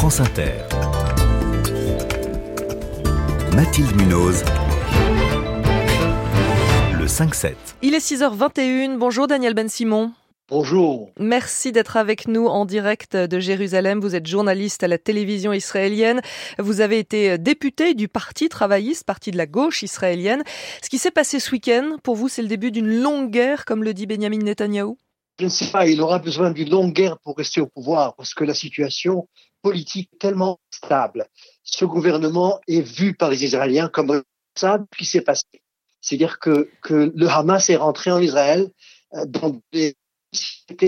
France Inter. Mathilde Munoz. Le 5-7. Il est 6h21. Bonjour Daniel Ben Simon. Bonjour. Merci d'être avec nous en direct de Jérusalem. Vous êtes journaliste à la télévision israélienne. Vous avez été député du Parti travailliste, parti de la gauche israélienne. Ce qui s'est passé ce week-end, pour vous, c'est le début d'une longue guerre, comme le dit Benjamin Netanyahou? Je ne sais pas, il aura besoin d'une longue guerre pour rester au pouvoir, parce que la situation politique tellement stable. Ce gouvernement est vu par les Israéliens comme ça qui s'est passé. C'est-à-dire que, que le Hamas est rentré en Israël euh, dans des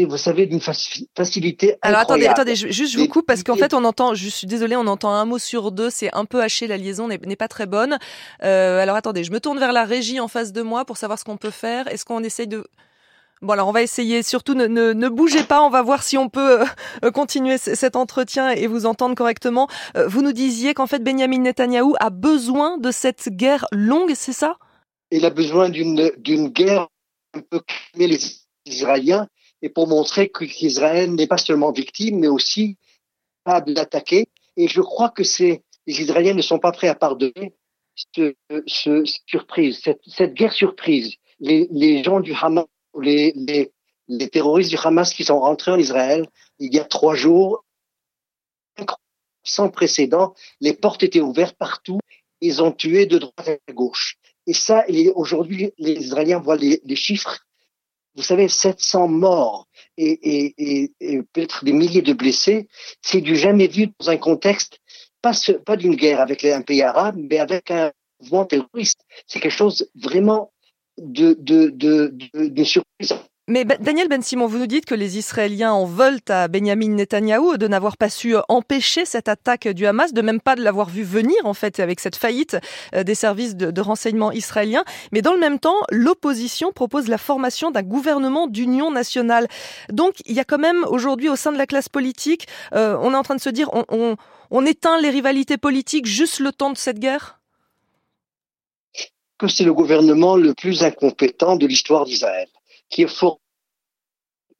vous savez, d'une facilité. Alors attendez, attendez, juste je vous coupe parce qu'en fait on entend, je suis désolée, on entend un mot sur deux, c'est un peu haché, la liaison n'est pas très bonne. Euh, alors attendez, je me tourne vers la régie en face de moi pour savoir ce qu'on peut faire. Est-ce qu'on essaye de Bon alors on va essayer. Surtout ne, ne, bougez pas. On va voir si on peut euh, continuer cet entretien et vous entendre correctement. Euh, vous nous disiez qu'en fait Benjamin Netanyahou a besoin de cette guerre longue, c'est ça? Il a besoin d'une guerre un peu calmer les Israéliens et pour montrer qu'Israël n'est pas seulement victime, mais aussi capable d'attaquer. Et je crois que les Israéliens ne sont pas prêts à pardonner ce, ce surprise, cette, cette, guerre surprise. Les, les gens du Hamas, les, terroristes du Hamas qui sont rentrés en Israël il y a trois jours, sans précédent, les portes étaient ouvertes partout, ils ont tué de droite à gauche. Et ça, aujourd'hui, les Israéliens voient les, chiffres vous savez, 700 morts et peut-être des milliers de blessés, c'est du jamais vu dans un contexte, pas, pas d'une guerre avec un pays arabe, mais avec un mouvement terroriste. C'est quelque chose vraiment de, de, de, de, mais Daniel Ben Simon, vous nous dites que les Israéliens en veulent à Benjamin Netanyahou de n'avoir pas su empêcher cette attaque du Hamas, de même pas de l'avoir vu venir en fait avec cette faillite euh, des services de, renseignement israéliens. Mais dans le même temps, l'opposition propose la formation d'un gouvernement d'union nationale. Donc il y a quand même aujourd'hui au sein de la classe politique, euh, on est en train de se dire on, on, on éteint les rivalités politiques juste le temps de cette guerre? Que c'est le gouvernement le plus incompétent de l'histoire d'Israël qui est fort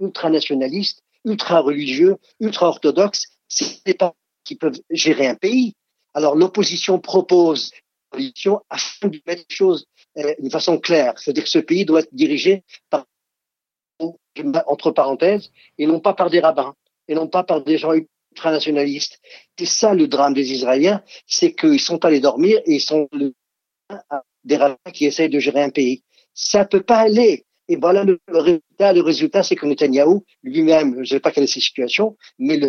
ultranationaliste, ultra-religieux, ultra-orthodoxe, c'est pas qui peuvent gérer un pays. Alors l'opposition propose l'opposition afin de mettre les choses euh, d'une façon claire. C'est-à-dire que ce pays doit être dirigé par, entre parenthèses, et non pas par des rabbins, et non pas par des gens ultranationalistes. C'est ça le drame des Israéliens, c'est qu'ils sont allés dormir et ils sont des rabbins qui essayent de gérer un pays. Ça peut pas aller. Et voilà le, résultat. Le résultat, c'est que Netanyahou lui-même, je ne sais pas quelle est sa situation, mais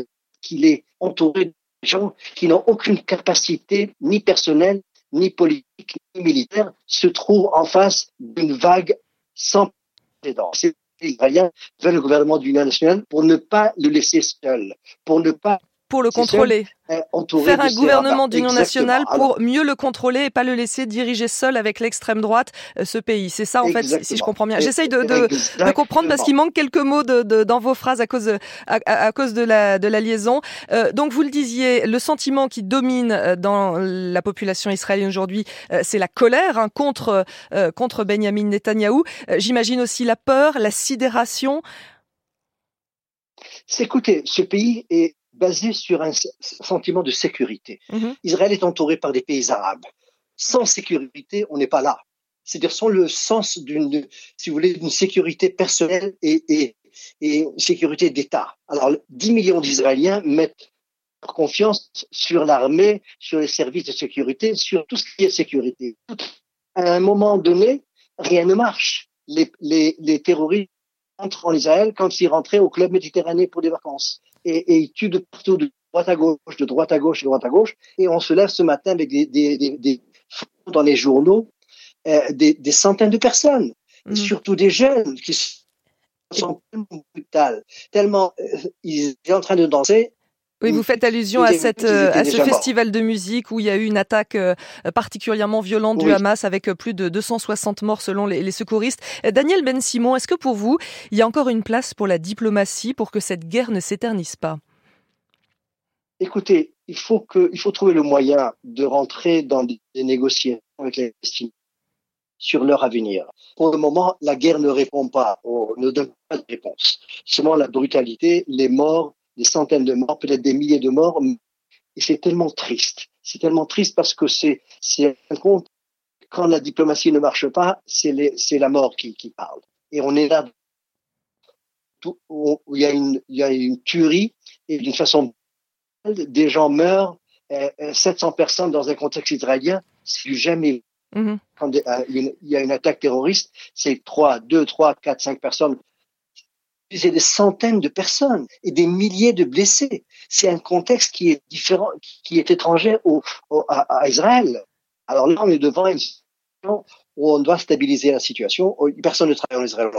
qu'il est entouré de gens qui n'ont aucune capacité ni personnelle, ni politique, ni militaire, se trouve en face d'une vague sans précédent. Les Israéliens veulent le gouvernement d'union nationale pour ne pas le laisser seul, pour ne pas pour le contrôler. Faire un gouvernement d'union nationale pour mieux le contrôler et pas le laisser diriger seul avec l'extrême droite euh, ce pays. C'est ça en fait, si, je comprends bien. J'essaye de, de, de, comprendre parce qu'il manque quelques mots de, dans vos phrases à cause de, à, cause de la, de la liaison. Euh, donc vous le disiez, le sentiment qui domine euh, dans la population israélienne aujourd'hui, c'est la colère hein, contre contre Benjamin Netanyahou. J'imagine aussi la peur, la sidération. Écoutez, ce pays est basé sur un sentiment de sécurité. Mm-hmm. Israël est entouré par des pays arabes. Sans sécurité, on n'est pas là. C'est-à-dire sans le sens d'une, si vous voulez, d'une sécurité personnelle et, et, et sécurité d'État. Alors, 10 millions d'Israéliens mettent leur confiance sur l'armée, sur les services de sécurité, sur tout ce qui est sécurité. À un moment donné, rien ne marche. Les, les, les terroristes entrent en Israël comme s'ils rentraient au club méditerranéen pour des vacances et, et ils tuent de partout, de droite à gauche, de droite à gauche, de droite à gauche. Et on se lève ce matin avec des, des, des, des dans les journaux, euh, des, des, centaines de personnes, mmh. surtout des jeunes qui sont tellement brutales, tellement euh, ils sont en train de danser oui, vous faites allusion à, cette, euh, à ce festival de musique où il y a eu une attaque euh, particulièrement violente du Hamas avec euh, plus de 260 morts selon les, les secouristes. Daniel Ben Simon, est-ce que pour vous, il y a encore une place pour la diplomatie pour que cette guerre ne s'éternise pas? Écoutez, il faut, que, il faut trouver le moyen de rentrer dans des négociations avec les Palestiniens sur leur avenir. Pour le moment, la guerre ne répond pas, ne donne pas de réponse. Seulement la brutalité, les morts, des centaines de morts, peut-être des milliers de morts, Et c'est tellement triste. C'est tellement triste parce que c'est, c'est un compte, quand la diplomatie ne marche pas, c'est, c'est la mort qui, qui parle. Et on est là où il y a une, il y a une tuerie et d'une façon des gens meurent, 700 euh, euh, personnes dans un contexte israélien, c'est jamais mm-hmm. quand euh, il y a une attaque terroriste, c'est 3, 2, 3, 4, 5 personnes. C'est des centaines de personnes et des milliers de blessés. C'est un contexte qui est différent, qui est étranger au, à, Israël. Alors là, on est devant une situation où on doit stabiliser la situation. Personne ne travaille en Israël.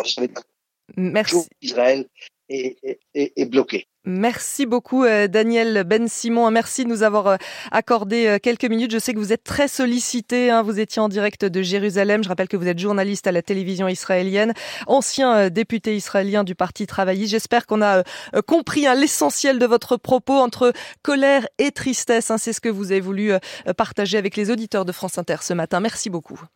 Merci. Israël est, bloqué. Merci beaucoup euh, Daniel Ben Simon. Merci de nous avoir euh, accordé euh, quelques minutes. Je sais que vous êtes très sollicité. Hein. Vous étiez en direct de Jérusalem. Je rappelle que vous êtes journaliste à la télévision israélienne, ancien député israélien du Parti travailliste. J'espère qu'on a compris hein, l'essentiel de votre propos entre colère et tristesse. Hein. C'est ce que vous avez voulu partager avec les auditeurs de France Inter ce matin. Merci beaucoup.